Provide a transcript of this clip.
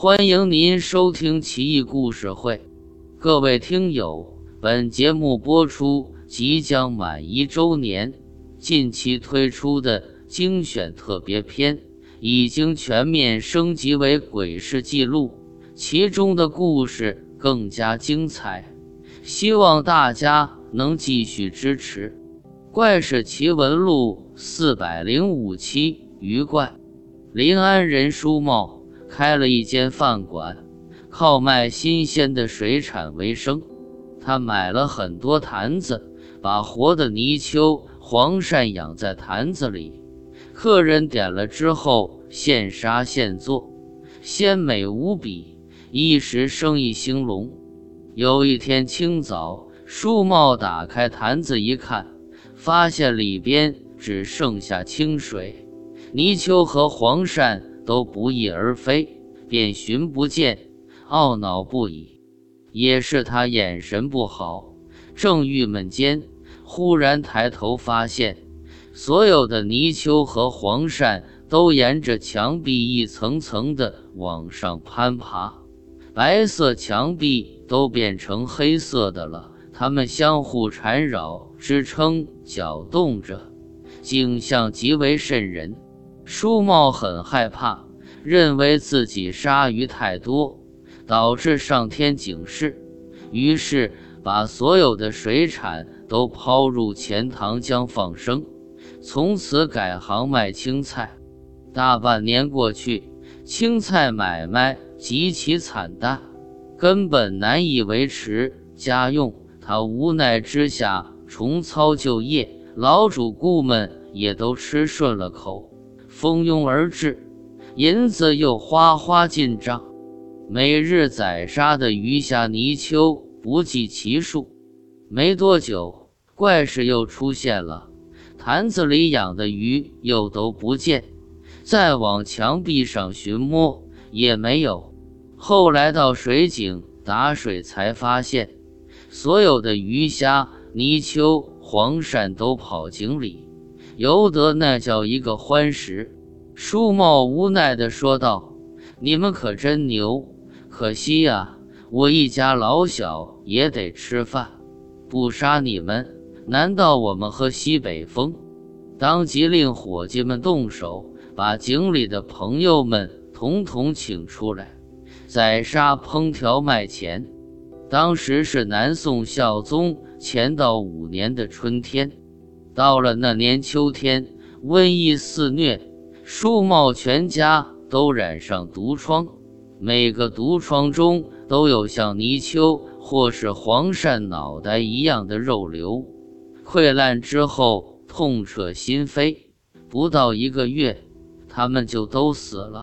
欢迎您收听《奇异故事会》，各位听友，本节目播出即将满一周年，近期推出的精选特别篇已经全面升级为鬼事记录，其中的故事更加精彩，希望大家能继续支持。《怪事奇闻录》四百零五期，鱼怪。临安人舒茂开了一间饭馆，靠卖新鲜的水产为生。他买了很多坛子，把活的泥鳅、黄鳝养在坛子里。客人点了之后，现杀现做，鲜美无比，一时生意兴隆。有一天清早，树茂打开坛子一看，发现里边只剩下清水。泥鳅和黄鳝都不翼而飞，便寻不见，懊恼不已。也是他眼神不好，正郁闷间，忽然抬头发现，所有的泥鳅和黄鳝都沿着墙壁一层层的往上攀爬，白色墙壁都变成黑色的了，它们相互缠绕、支撑、搅动着，景象极为瘆人。舒茂很害怕，认为自己鲨鱼太多，导致上天警示，于是把所有的水产都抛入钱塘江放生，从此改行卖青菜。大半年过去，青菜买卖极其惨淡，根本难以维持家用。他无奈之下重操旧业，老主顾们也都吃顺了口。蜂拥而至，银子又哗哗进账，每日宰杀的鱼虾泥鳅不计其数。没多久，怪事又出现了，坛子里养的鱼又都不见，再往墙壁上寻摸也没有。后来到水井打水，才发现所有的鱼虾泥鳅黄鳝都跑井里。游得那叫一个欢实，舒茂无奈地说道：“你们可真牛，可惜呀，我一家老小也得吃饭，不杀你们，难道我们喝西北风？”当即令伙计们动手，把井里的朋友们统统请出来，宰杀烹调卖钱。当时是南宋孝宗乾道五年的春天。到了那年秋天，瘟疫肆虐，舒茂全家都染上毒疮，每个毒疮中都有像泥鳅或是黄鳝脑袋一样的肉瘤，溃烂之后痛彻心扉，不到一个月，他们就都死了。